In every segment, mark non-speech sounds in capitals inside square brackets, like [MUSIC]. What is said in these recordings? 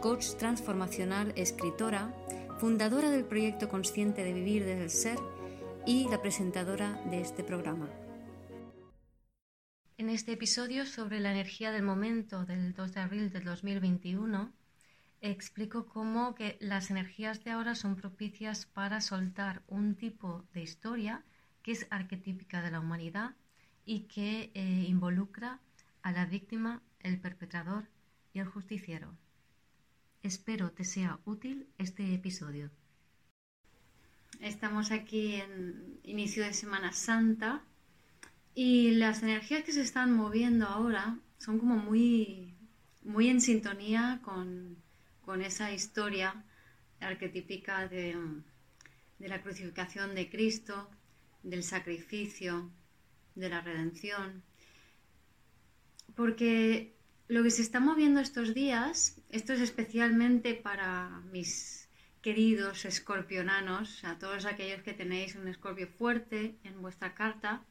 coach transformacional, escritora, fundadora del proyecto Consciente de Vivir desde el Ser y la presentadora de este programa. En este episodio sobre la energía del momento del 2 de abril del 2021, explico cómo que las energías de ahora son propicias para soltar un tipo de historia que es arquetípica de la humanidad y que eh, involucra a la víctima, el perpetrador y el justiciero. Espero te sea útil este episodio. Estamos aquí en inicio de Semana Santa y las energías que se están moviendo ahora son como muy, muy en sintonía con, esa historia arquetípica de, de la crucificación de Cristo, del sacrificio, de la redención. Porque lo que se está moviendo estos días, esto es especialmente para mis queridos escorpionanos, a todos aquellos que tenéis un escorpio fuerte en vuestra carta,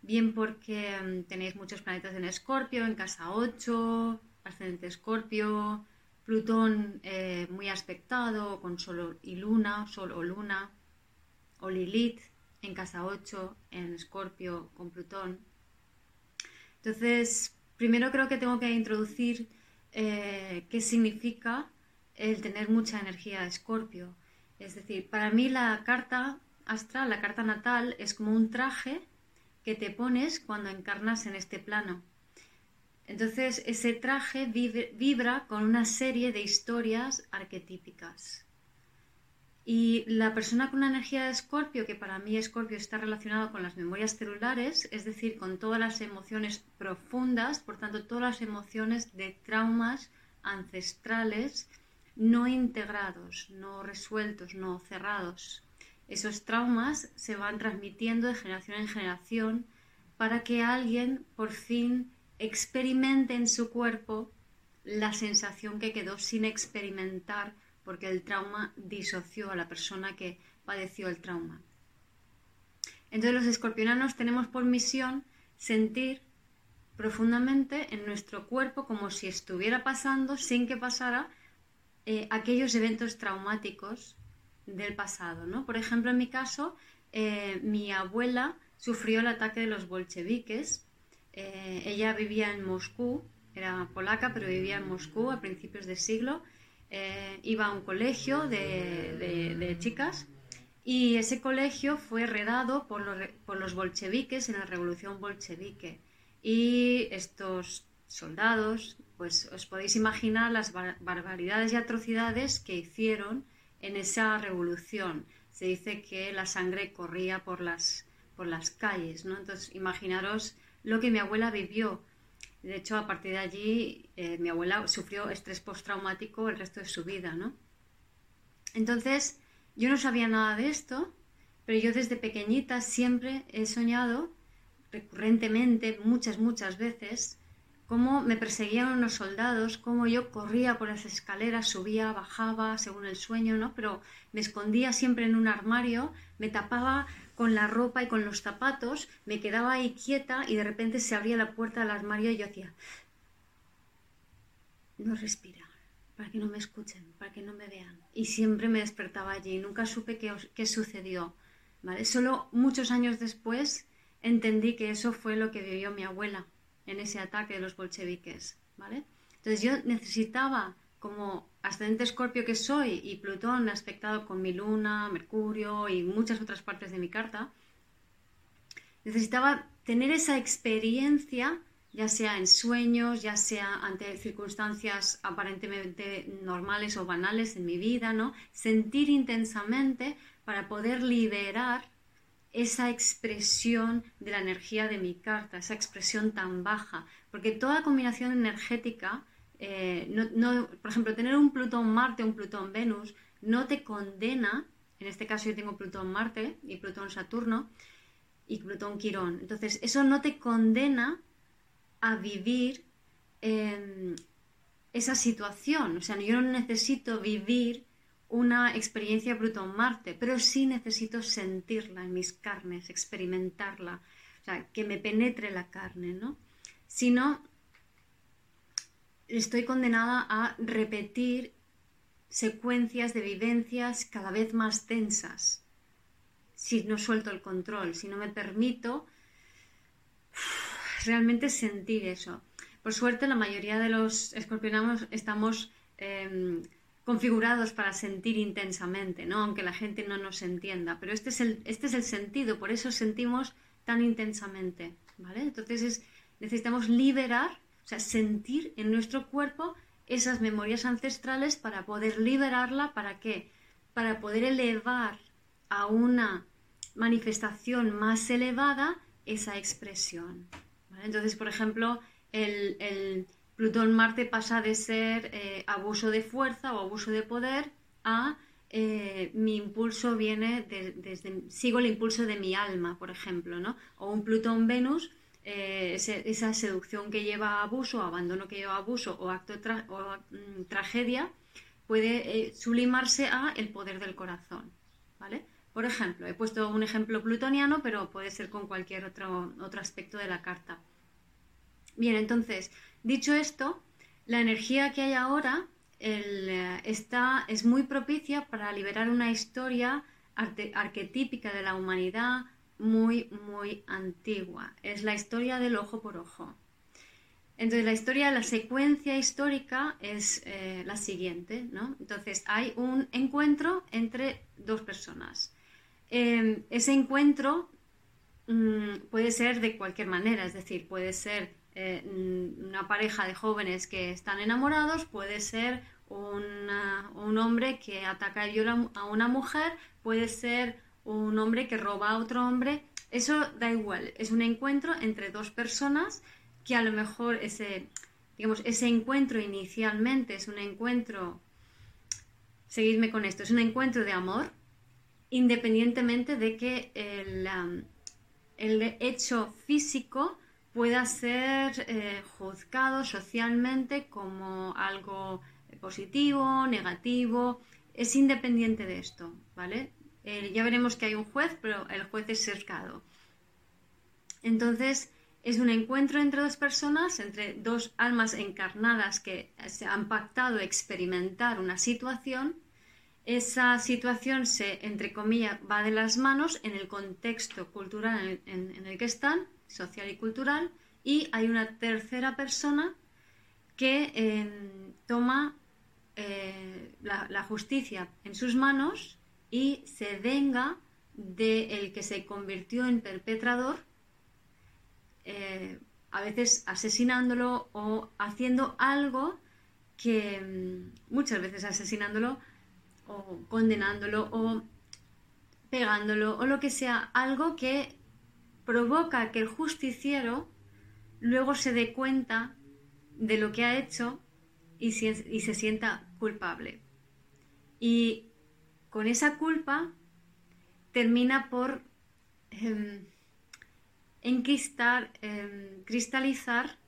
bien porque mm, tenéis muchos planetas en escorpio, en casa 8, ascendente escorpio, Plutón eh, muy aspectado con Sol y Luna, Sol o Luna, o Lilith en casa 8, en escorpio con Plutón. Entonces, Primero creo que tengo que introducir eh, qué significa el tener mucha energía escorpio. Es decir, para mí la carta astral, la carta natal, es como un traje que te pones cuando encarnas en este plano. Entonces, ese traje vibra con una serie de historias arquetípicas. Y la persona con una energía de escorpio, que para mí escorpio está relacionado con las memorias celulares, es decir, con todas las emociones profundas, por tanto, todas las emociones de traumas ancestrales no integrados, no resueltos, no cerrados. Esos traumas se van transmitiendo de generación en generación para que alguien por fin experimente en su cuerpo la sensación que quedó sin experimentar porque el trauma disoció a la persona que padeció el trauma. Entonces los escorpionanos tenemos por misión sentir profundamente en nuestro cuerpo como si estuviera pasando sin que pasara eh, aquellos eventos traumáticos del pasado. ¿no? Por ejemplo, en mi caso, eh, mi abuela sufrió el ataque de los bolcheviques. Eh, ella vivía en Moscú, era polaca, pero vivía en Moscú a principios de siglo eh, iba a un colegio de, chicas y ese colegio fue redado por los, bolcheviques en la revolución bolchevique. Y estos soldados, pues os podéis imaginar las barbaridades y atrocidades que hicieron en esa revolución. Se dice que la sangre corría por las, por las calles, ¿no? Entonces, imaginaros lo que mi abuela vivió de hecho, a partir de allí, eh, mi abuela sufrió estrés postraumático el resto de su vida, ¿no? Entonces, yo no sabía nada de esto, pero yo desde pequeñita siempre he soñado recurrentemente, muchas, muchas veces, cómo me perseguían unos soldados, cómo yo corría por las escaleras, subía, bajaba, según el sueño, ¿no? Pero me escondía siempre en un armario, me tapaba con la ropa y con los zapatos, me quedaba ahí quieta y de repente se abría la puerta del armario y yo hacía, no respira, para que no me escuchen, para que no me vean. Y siempre me despertaba allí, nunca supe qué, qué sucedió. ¿vale? Solo muchos años después entendí que eso fue lo que vivió mi abuela en ese ataque de los bolcheviques. ¿vale? Entonces yo necesitaba como ascendente escorpio que soy y Plutón aspectado con mi luna, Mercurio y muchas otras partes de mi carta, necesitaba tener esa experiencia, ya sea en sueños, ya sea ante circunstancias aparentemente normales o banales en mi vida, ¿no? Sentir intensamente para poder liberar esa expresión de la energía de mi carta, esa expresión tan baja, porque toda combinación energética eh, no, por ejemplo, tener un Plutón-Marte, un Plutón-Venus, no te condena, en este caso yo tengo Plutón-Marte y Plutón-Saturno y Plutón-Quirón, entonces eso no te condena a vivir em, esa situación, o sea, yo no necesito vivir una experiencia Plutón-Marte, pero sí necesito sentirla en mis carnes, experimentarla, o sea, que me penetre la carne, ¿no? Si no, estoy condenada a repetir secuencias de vivencias cada vez más tensas, si no suelto el control, si no me permito realmente sentir eso. Por suerte, la mayoría de los escorpionanos estamos em, configurados para sentir intensamente, ¿no? aunque la gente no nos entienda. Pero este es el, este es el sentido, por eso sentimos tan intensamente. ¿vale? Entonces necesitamos liberar, o sea, sentir en nuestro cuerpo esas memorias ancestrales para poder liberarla. ¿Para qué? Para poder elevar a una manifestación más elevada esa expresión. Entonces, por ejemplo, el Plutón-Marte pasa de ser eh, abuso de fuerza o abuso de poder a eh, mi impulso viene desde, sigo el impulso de mi alma, por ejemplo, ¿no? O un Plutón-Venus, eh, esa seducción que lleva a abuso, abandono que lleva a abuso o acto o, mm, tragedia, puede sublimarse a el poder del corazón, ¿vale? Por ejemplo, he puesto un ejemplo plutoniano, pero puede ser con cualquier otro, otro aspecto de la carta. Bien, entonces, Dicho esto, la energía que hay ahora eh, está, es muy propicia para liberar una historia arquetípica de la humanidad muy, muy antigua. Es la historia del ojo por ojo. Entonces, la historia, la secuencia histórica es eh, la siguiente, ¿no? Entonces, hay un encuentro entre dos personas. Em, ese encuentro mm, puede ser de cualquier manera, es decir, puede ser eh, una pareja de jóvenes que están enamorados, puede ser un hombre que ataca y viola a una mujer, puede ser un hombre que roba a otro hombre. Eso da igual, es un encuentro entre dos personas que a lo mejor ese, digamos, ese encuentro inicialmente es un encuentro, seguidme con esto, es un encuentro de amor, independientemente de que el, el hecho físico pueda ser eh, juzgado socialmente como algo positivo, negativo, es independiente de esto, ¿vale? Eh, ya veremos que hay un juez, pero el juez es cercado. Entonces, es un encuentro entre dos personas, entre dos almas encarnadas que se han pactado experimentar una situación. Esa situación se, entre comillas, va de las manos en el contexto cultural en el que están social y cultural, y hay una tercera persona que em, toma eh, la, justicia en sus manos y se venga del el que se convirtió en perpetrador, eh, a veces asesinándolo o haciendo algo que em, muchas veces asesinándolo o condenándolo o pegándolo o lo que sea, algo que provoca que el justiciero luego se dé cuenta de lo que ha hecho y, se sienta culpable. Y con esa culpa termina por em, enquistar, em, cristalizar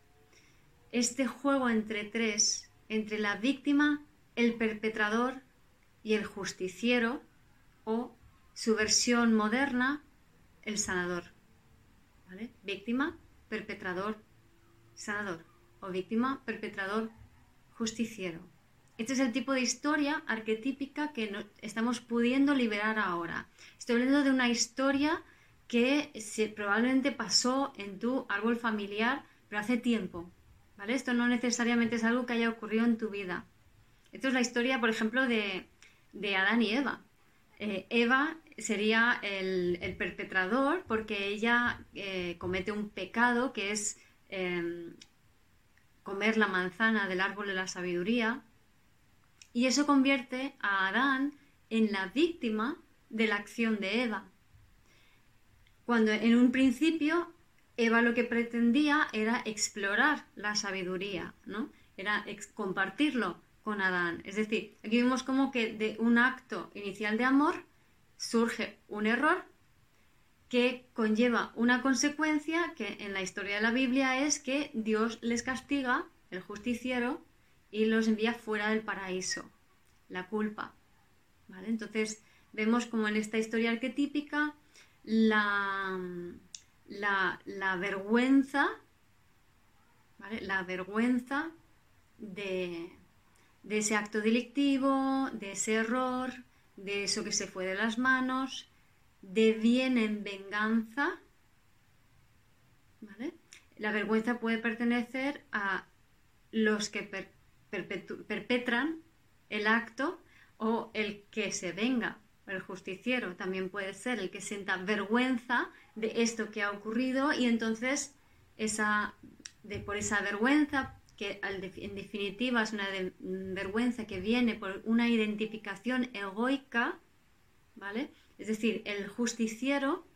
este juego entre tres, entre la víctima, el perpetrador y el justiciero, o su versión moderna, el sanador. Víctima, perpetrador, sanador. O víctima, perpetrador, justiciero. Este es el tipo de historia arquetípica que estamos pudiendo liberar ahora. Estoy hablando de una historia que probablemente pasó en tu árbol familiar, pero hace tiempo. ¿vale? Esto no necesariamente es algo que haya ocurrido en tu vida. Esto es la historia, por ejemplo, de, de Adán y Eva. Eh, Eva sería el, perpetrador porque ella eh, comete un pecado que es em, comer la manzana del árbol de la sabiduría y eso convierte a Adán en la víctima de la acción de Eva. Cuando en un principio Eva lo que pretendía era explorar la sabiduría, ¿no? era compartirlo con Adán. Es decir, aquí vemos como que de un acto inicial de amor surge un error que conlleva una consecuencia que en la historia de la Biblia es que Dios les castiga, el justiciero, y los envía fuera del paraíso, la culpa. ¿Vale? Entonces vemos como en esta historia arquetípica la, la, vergüenza, la vergüenza de, de ese acto delictivo, de ese error, de eso que se fue de las manos, deviene en venganza. ¿vale? La vergüenza puede pertenecer a los que perpetran el acto o el que se venga. El justiciero también puede ser el que sienta vergüenza de esto que ha ocurrido y entonces esa, por esa vergüenza, que en definitiva es una vergüenza que viene por una identificación egoica, ¿vale? Es decir, el justiciero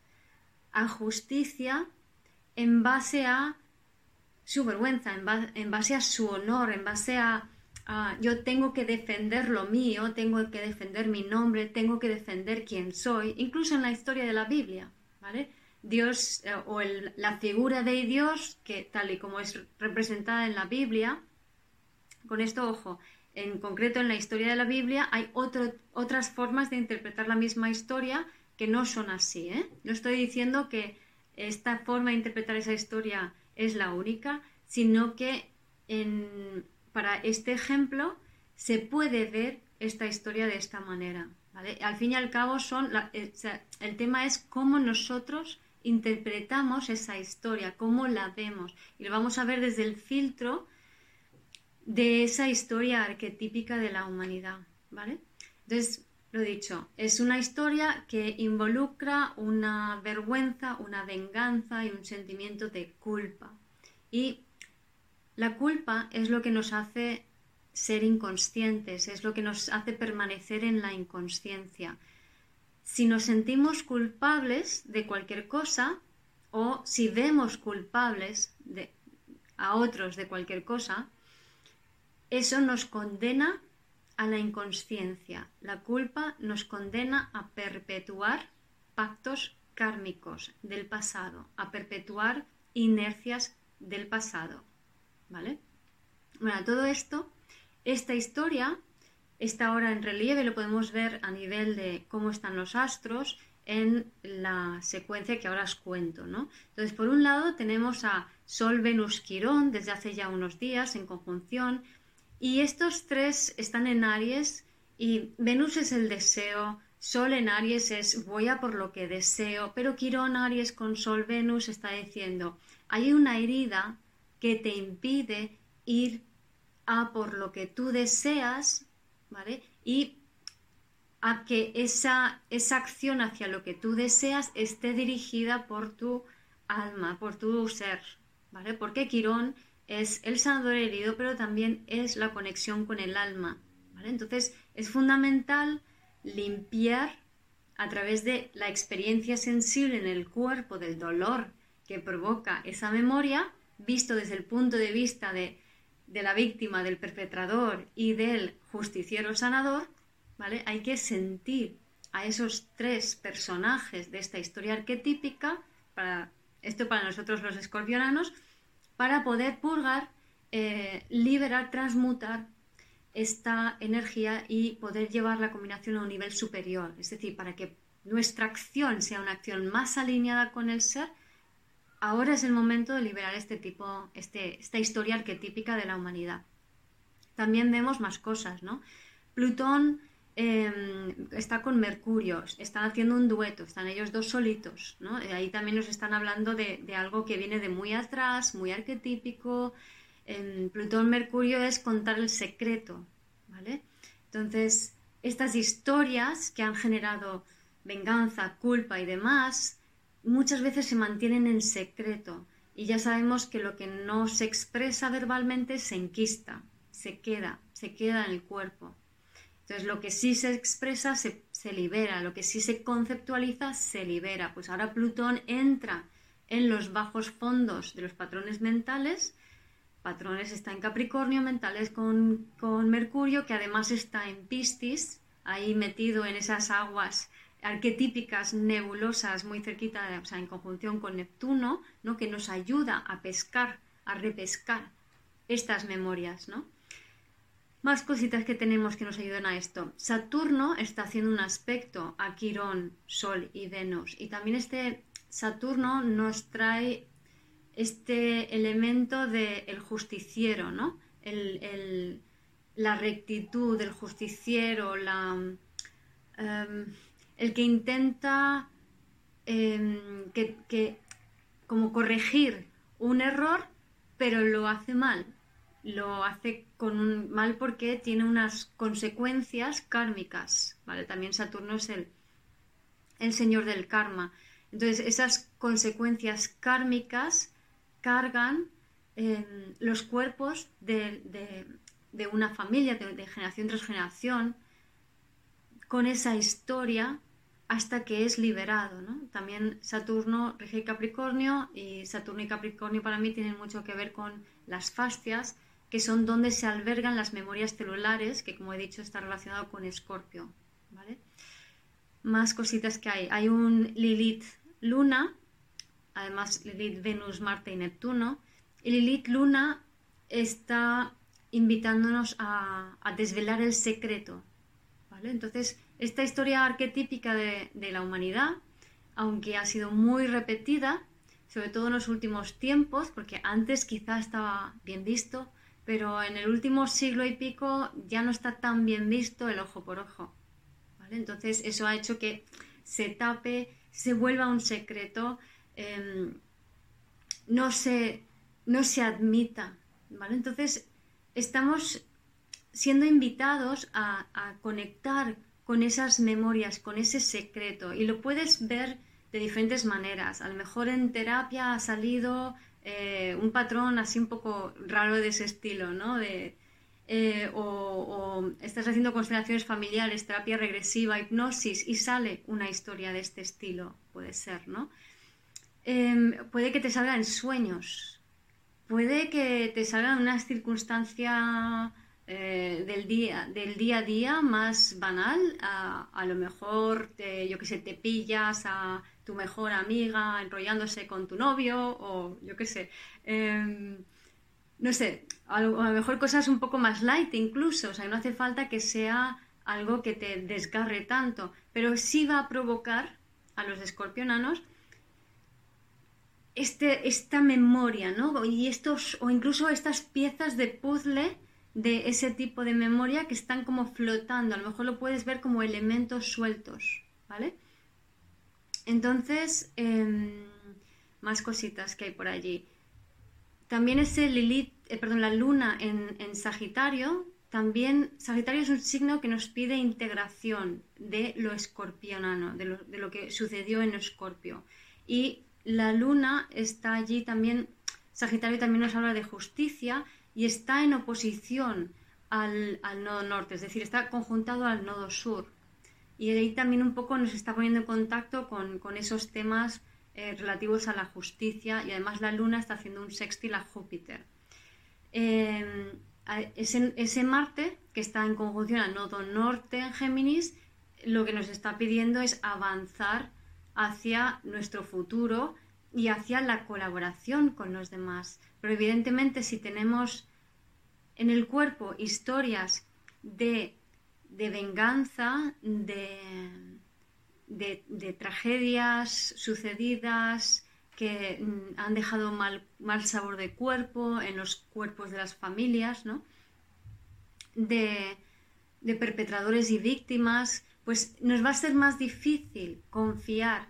a justicia en base a su vergüenza, en, base a su honor, en base a, yo tengo que defender lo mío, tengo que defender mi nombre, tengo que defender quién soy, incluso en la historia de la Biblia, ¿vale? Dios eh, o la figura de Dios, que tal y como es representada en la Biblia, con esto ojo, en concreto en la historia de la Biblia hay otras formas de interpretar la misma historia que no son así. ¿eh? No estoy diciendo que esta forma de interpretar esa historia es la única, sino que para este ejemplo se puede ver esta historia de esta manera. Al fin y al cabo son eh, el tema es cómo nosotros interpretamos esa historia, cómo la vemos. Y lo vamos a ver desde el filtro de esa historia arquetípica de la humanidad, ¿vale? Entonces, lo dicho, es una historia que involucra una vergüenza, una venganza y un sentimiento de culpa. Y la culpa es lo que nos hace ser inconscientes, es lo que nos hace permanecer en la inconsciencia. Si nos sentimos culpables de cualquier cosa o si vemos culpables a otros de cualquier cosa, eso nos condena a la inconsciencia. La culpa nos condena a perpetuar pactos kármicos del pasado, a perpetuar inercias del pasado. ¿Vale? Bueno, todo esto, esta historia está ahora en relieve, lo podemos ver a nivel de cómo están los astros en la secuencia que ahora os cuento. ¿no? Entonces, por un lado tenemos a Sol, Venus, Quirón desde hace ya unos días en conjunción y estos tres están en Aries y Venus es el deseo, Sol en Aries es voy a por lo que deseo, pero Quirón Aries con Sol Venus está diciendo hay una herida que te impide ir a por lo que tú deseas, ¿vale? Y a que esa, esa acción hacia lo que tú deseas esté dirigida por tu alma, por tu ser, ¿vale? Porque Quirón es el sanador herido, pero también es la conexión con el alma. Entonces es fundamental limpiar a través de la experiencia sensible en el cuerpo del dolor que provoca esa memoria, visto desde el punto de vista de, de la víctima, del perpetrador y del justiciero sanador, ¿vale? Hay que sentir a esos tres personajes de esta historia arquetípica, para, esto para nosotros los escorpionanos, para poder purgar, eh, liberar, transmutar esta energía y poder llevar la combinación a un nivel superior. Es decir, para que nuestra acción sea una acción más alineada con el ser, ahora es el momento de liberar este tipo, este, esta historia arquetípica de la humanidad. También vemos más cosas, ¿no? Plutón Em, está con Mercurio, están haciendo un dueto, están ellos dos solitos, ¿no? ahí también nos están hablando de, algo que viene de muy atrás, muy arquetípico. Em, Plutón-Mercurio es contar el secreto, ¿vale? Entonces, estas historias que han generado venganza, culpa y demás, muchas veces se mantienen en secreto y ya sabemos que lo que no se expresa verbalmente se enquista, se queda, se queda en el cuerpo. Entonces, lo que sí se expresa se, libera, lo que sí se conceptualiza se libera. Pues ahora Plutón entra en los bajos fondos de los patrones mentales patrones está en Capricornio, mentales con, con Mercurio, que además está en Piscis, ahí metido en esas aguas arquetípicas nebulosas muy cerquita, o sea, en conjunción con Neptuno, ¿no? que nos ayuda a pescar, a repescar estas memorias, ¿no? Más cositas que tenemos que nos ayudan a esto. Saturno está haciendo un aspecto a Quirón, Sol y Venus. Y también este Saturno nos trae este elemento del justiciero, ¿no? la rectitud del justiciero, la, em, el que intenta em, que, como corregir un error, pero lo hace mal. Lo hace con mal porque tiene unas consecuencias kármicas. ¿vale? También Saturno es el, el señor del karma. Entonces, esas consecuencias kármicas cargan em, los cuerpos de, una familia, de, generación tras generación, con esa historia hasta que es liberado. También Saturno rige Capricornio y Saturno y Capricornio para mí tienen mucho que ver con las fascias, que son donde se albergan las memorias celulares, que como he dicho está relacionado con Escorpio. Más cositas que hay. Hay un Lilith Luna, además Lilith Venus, Marte y Neptuno. Y Lilith Luna está invitándonos a, a desvelar el secreto. ¿vale? Entonces, esta historia arquetípica de, la humanidad, aunque ha sido muy repetida, sobre todo en los últimos tiempos, porque antes quizá estaba bien visto, pero en el último siglo y pico ya no está tan bien visto el ojo por ojo. Entonces eso ha hecho que se tape, se vuelva un secreto, em, no, se, no se admita. Entonces estamos siendo invitados a conectar con esas memorias, con ese secreto. Y lo puedes ver de diferentes maneras. A lo mejor en terapia ha salido eh, un patrón así un poco raro de ese estilo, ¿no? De, eh, o, estás haciendo constelaciones familiares, terapia regresiva, hipnosis y sale una historia de este estilo, puede ser, ¿no? Em, puede que te salga en sueños, puede que te salga en una circunstancia eh, del, día, del día a día más banal, a, lo mejor, te, yo que sé, te pillas a tu mejor amiga enrollándose con tu novio o yo qué sé. Em, no sé, a lo, mejor cosas un poco más light incluso, o sea, no hace falta que sea algo que te desgarre tanto, pero sí va a provocar a los escorpionanos este, esta memoria, ¿no? Y estos, o incluso estas piezas de puzzle de ese tipo de memoria que están como flotando. A lo mejor lo puedes ver como elementos sueltos, ¿vale? Entonces, em, más cositas que hay por allí. También ese Lilith, eh, perdón, la luna en, Sagitario, también Sagitario es un signo que nos pide integración de lo escorpionano, de lo que sucedió en Escorpio. Y la luna está allí también, Sagitario también nos habla de justicia, y está en oposición al, nodo norte, es decir, está conjuntado al nodo sur. Y ahí también un poco nos está poniendo en contacto con, esos temas eh, relativos a la justicia y además la luna está haciendo un sextil a Júpiter. Em, ese, ese, Marte que está en conjunción al nodo norte en Géminis, lo que nos está pidiendo es avanzar hacia nuestro futuro y hacia la colaboración con los demás. Pero evidentemente si tenemos en el cuerpo historias de, venganza, de, de, tragedias sucedidas que mm, han dejado mal, mal, sabor de cuerpo en los cuerpos de las familias, ¿no? de, de perpetradores y víctimas, pues nos va a ser más difícil confiar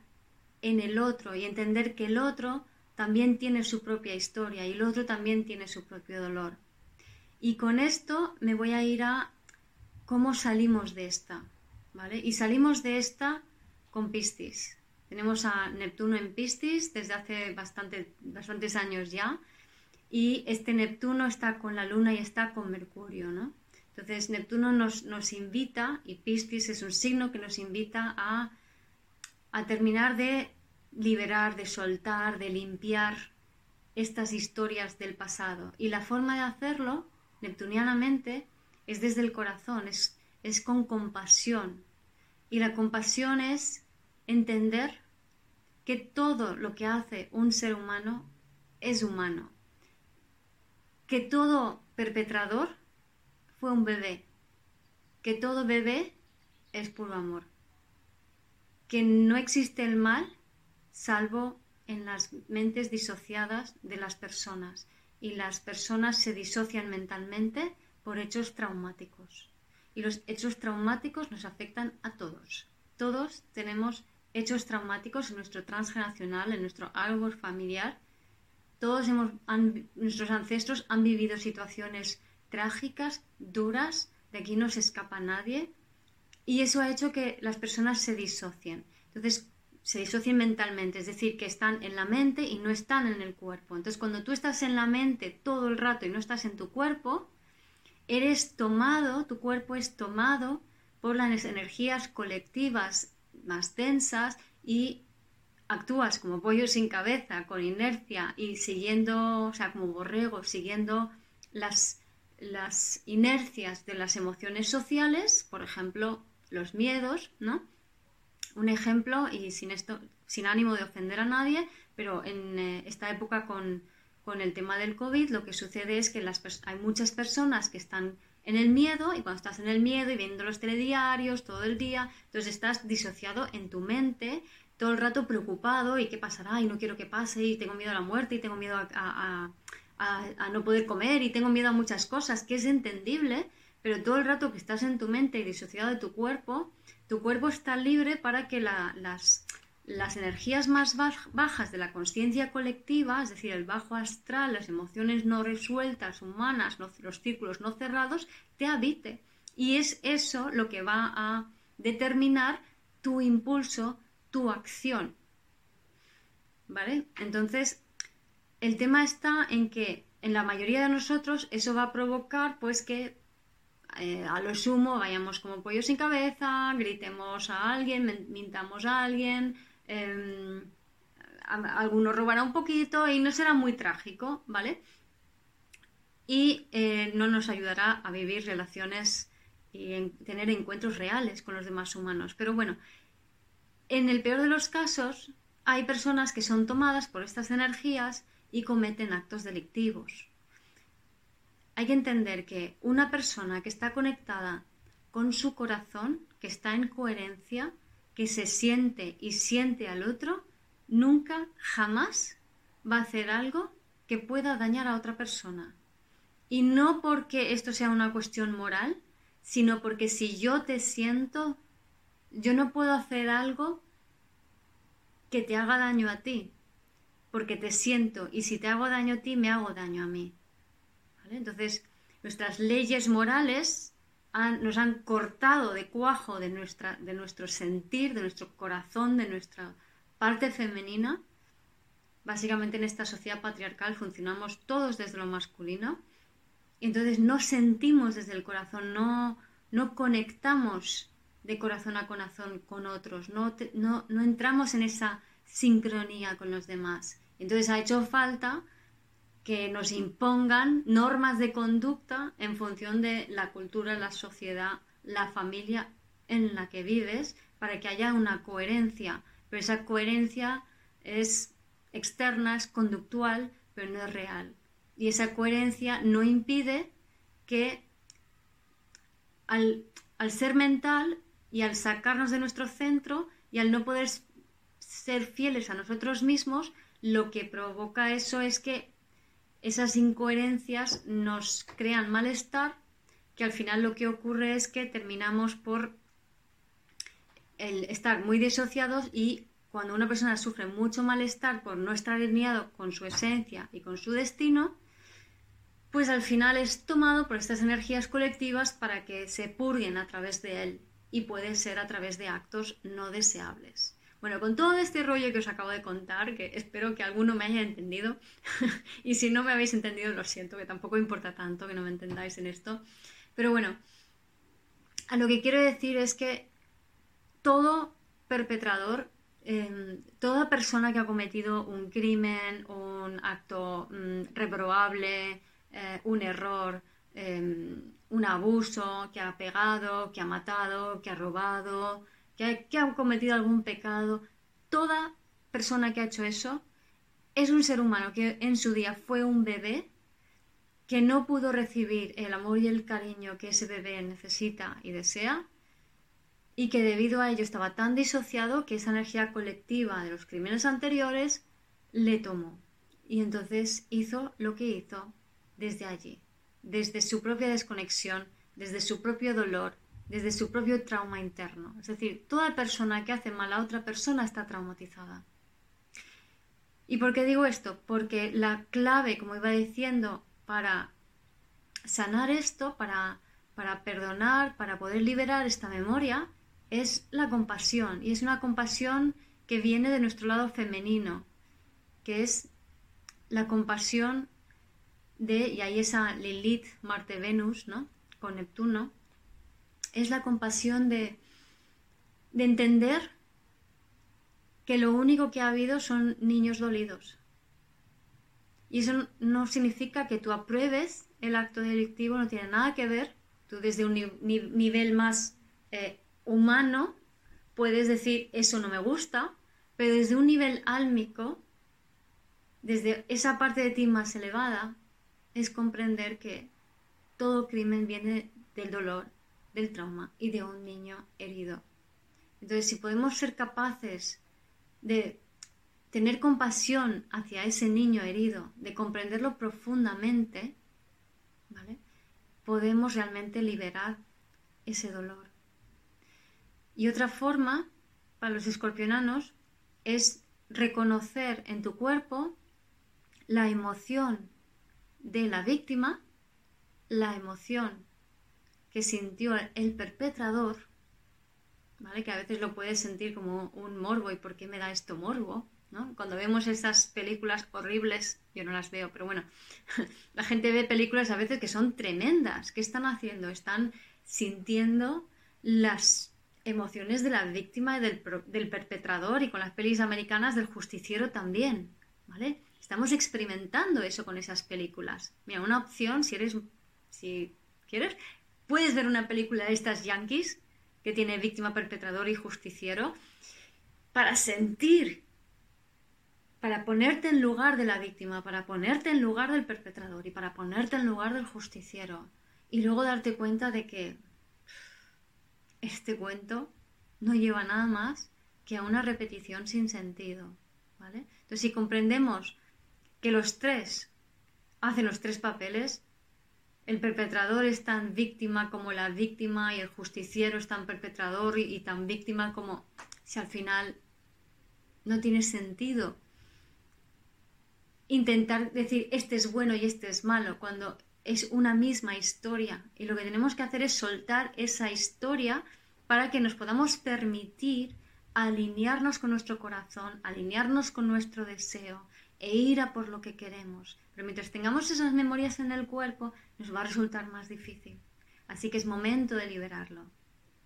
en el otro y entender que el otro también tiene su propia historia y el otro también tiene su propio dolor. Y con esto me voy a ir a cómo salimos de esta, ¿vale? Y salimos de esta con Piscis. Tenemos a Neptuno en Piscis desde hace bastante, bastantes años ya y este Neptuno está con la Luna y está con Mercurio, ¿no? Entonces Neptuno nos, nos invita y Piscis es un signo que nos invita a, a terminar de liberar, de soltar, de limpiar estas historias del pasado. Y la forma de hacerlo, neptunianamente, es desde el corazón, es, es con compasión. Y la compasión es entender que todo lo que hace un ser humano es humano. Que todo perpetrador fue un bebé. Que todo bebé es puro amor. Que no existe el mal salvo en las mentes disociadas de las personas. Y las personas se disocian mentalmente por hechos traumáticos. Y los hechos traumáticos nos afectan a todos. Todos tenemos hechos traumáticos en nuestro transgeneracional, en nuestro árbol familiar. Todos hemos, nuestros ancestros han vivido situaciones trágicas, duras, de aquí no se escapa nadie. Y eso ha hecho que las personas se disocien. Entonces, se disocien mentalmente, es decir, que están en la mente y no están en el cuerpo. Entonces, cuando tú estás en la mente todo el rato y no estás en tu cuerpo, eres tomado, tu cuerpo es tomado por las energías colectivas más densas y actúas como pollo sin cabeza, con inercia y siguiendo, o sea, como borrego, siguiendo las, las inercias de las emociones sociales, por ejemplo, los miedos, ¿no? Un ejemplo, y sin esto, sin ánimo de ofender a nadie, pero en eh, esta época con con el tema del COVID, lo que sucede es que las hay muchas personas que están en el miedo y cuando estás en el miedo y viendo los telediarios todo el día, entonces estás disociado en tu mente, todo el rato preocupado y qué pasará y no quiero que pase y tengo miedo a la muerte y tengo miedo a, a no poder comer y tengo miedo a muchas cosas, que es entendible, pero todo el rato que estás en tu mente y disociado de tu cuerpo, tu cuerpo está libre para que la, las, las energías más bajas de la conciencia colectiva, es decir, el bajo astral, las emociones no resueltas, humanas, los círculos no cerrados, te habite. Y es eso lo que va a determinar tu impulso, tu acción. ¿Vale? Entonces, el tema está en que en la mayoría de nosotros eso va a provocar pues que eh, a lo sumo vayamos como pollo sin cabeza, gritemos a alguien, mintamos a alguien, eh, alguno robará un poquito y no será muy trágico, ¿vale? Y eh, no nos ayudará a vivir relaciones y en tener encuentros reales con los demás humanos. Pero bueno, en el peor de los casos, hay personas que son tomadas por estas energías y cometen actos delictivos. Hay que entender que una persona que está conectada con su corazón, que está en coherencia, que se siente y siente al otro, nunca, jamás va a hacer algo que pueda dañar a otra persona. Y no porque esto sea una cuestión moral, sino porque si yo te siento, yo no puedo hacer algo que te haga daño a ti, porque te siento y si te hago daño a ti, me hago daño a mí. Entonces, nuestras leyes morales nos han cortado de cuajo de, nuestra, de nuestro sentir, de nuestro corazón, de nuestra parte femenina. Básicamente en esta sociedad patriarcal funcionamos todos desde lo masculino. Y entonces no sentimos desde el corazón, no, no conectamos de corazón a corazón con otros, no, no, no entramos en esa sincronía con los demás. Entonces ha hecho falta que nos impongan normas de conducta en función de la cultura, la sociedad, la familia en la que vives, para que haya una coherencia. Pero esa coherencia es externa, es conductual, pero no es real. Y esa coherencia no impide que al, ser mental y al sacarnos de nuestro centro y al no poder ser fieles a nosotros mismos, lo que provoca eso es que esas incoherencias nos crean malestar, que al final lo que ocurre es que terminamos por estar muy disociados y cuando una persona sufre mucho malestar por no estar alineado con su esencia y con su destino, pues al final es tomado por estas energías colectivas para que se purguen a través de él y puede ser a través de actos no deseables. Bueno, con todo este rollo que os acabo de contar, que espero que alguno me haya entendido, [LAUGHS] y si no me habéis entendido, lo siento, que tampoco importa tanto que no me entendáis en esto, pero bueno, a lo que quiero decir es que todo perpetrador em, toda persona que ha cometido un crimen, un acto mm, reprobable, eh, un error, em, un abuso, que ha pegado, que ha matado, que ha robado, que que ha cometido algún pecado, toda persona que ha hecho eso es un ser humano que en su día fue un bebé que no pudo recibir el amor y el cariño que ese bebé necesita y desea y que debido a ello estaba tan disociado que esa energía colectiva de los crímenes anteriores le tomó. Y entonces hizo lo que hizo desde allí, desde su propia desconexión, desde su propio dolor, desde su propio trauma interno. Es decir, toda persona que hace mal a otra persona está traumatizada. ¿Y por qué digo esto? Porque la clave, como iba diciendo, para sanar esto, para, para perdonar, para poder liberar esta memoria, es la compasión. Y es una compasión que viene de nuestro lado femenino, que es la compasión de, y ahí esa Lilith, Marte, Venus, ¿no? Con Neptuno, es la compasión de, de entender que lo único que ha habido son niños dolidos. Y eso no significa que tú apruebes el acto delictivo, no tiene nada que ver. Tú desde un nivel más eh, humano puedes decir eso no me gusta, pero desde un nivel álmico, desde esa parte de ti más elevada, es comprender que todo crimen viene del dolor, del trauma y de un niño herido. Entonces, si podemos ser capaces de tener compasión hacia ese niño herido, de comprenderlo profundamente, ¿vale? podemos realmente liberar ese dolor. Y otra forma para los escorpionanos es reconocer en tu cuerpo la emoción de la víctima, la emoción que sintió el perpetrador que a veces lo puedes sentir como un morbo y por qué me da esto morbo, Cuando vemos esas películas horribles, yo no las veo, pero bueno, [LAUGHS] la gente ve películas a veces que son tremendas. ¿Qué están haciendo? Están sintiendo las emociones de la víctima y del, del perpetrador y con las pelis americanas del justiciero también, ¿vale? Estamos experimentando eso con esas películas. Mira, una opción, si eres, si quieres, puedes ver una película de estas yankees que tiene víctima, perpetrador y justiciero, para sentir, para ponerte en lugar de la víctima, para ponerte en lugar del perpetrador y para ponerte en lugar del justiciero. Y luego darte cuenta de que este cuento no lleva nada más que a una repetición sin sentido. ¿vale? Entonces, si comprendemos que los tres hacen los tres papeles, el perpetrador es tan víctima como la víctima y el justiciero es tan perpetrador y, tan víctima como si al final no tiene sentido intentar decir este es bueno y este es malo cuando es una misma historia. Y lo que tenemos que hacer es soltar esa historia para que nos podamos permitir alinearnos con nuestro corazón, alinearnos con nuestro deseo e ir a por lo que queremos. Pero mientras tengamos esas memorias en el cuerpo, nos va a resultar más difícil. Así que es momento de liberarlo.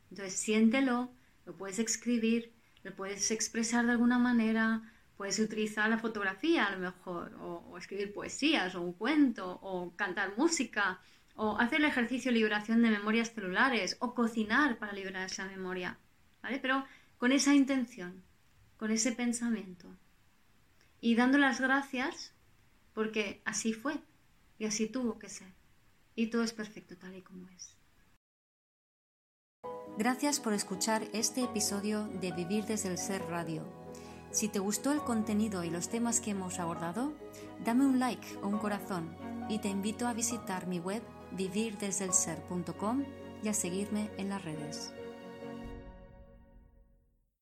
Entonces siéntelo, lo puedes escribir, lo puedes expresar de alguna manera, puedes utilizar la fotografía a lo mejor, o, escribir poesías, o un cuento, o cantar música, o hacer el ejercicio de liberación de memorias celulares, o cocinar para liberar esa memoria. ¿Vale? Pero con esa intención, con ese pensamiento. Y dando las gracias porque así fue y así tuvo que ser. Y todo es perfecto tal y como es. Gracias por escuchar este episodio de Vivir desde el Ser Radio. Si te gustó el contenido y los temas que hemos abordado, dame un like o un corazón y te invito a visitar mi web vivirdesdelser.com y a seguirme en las redes.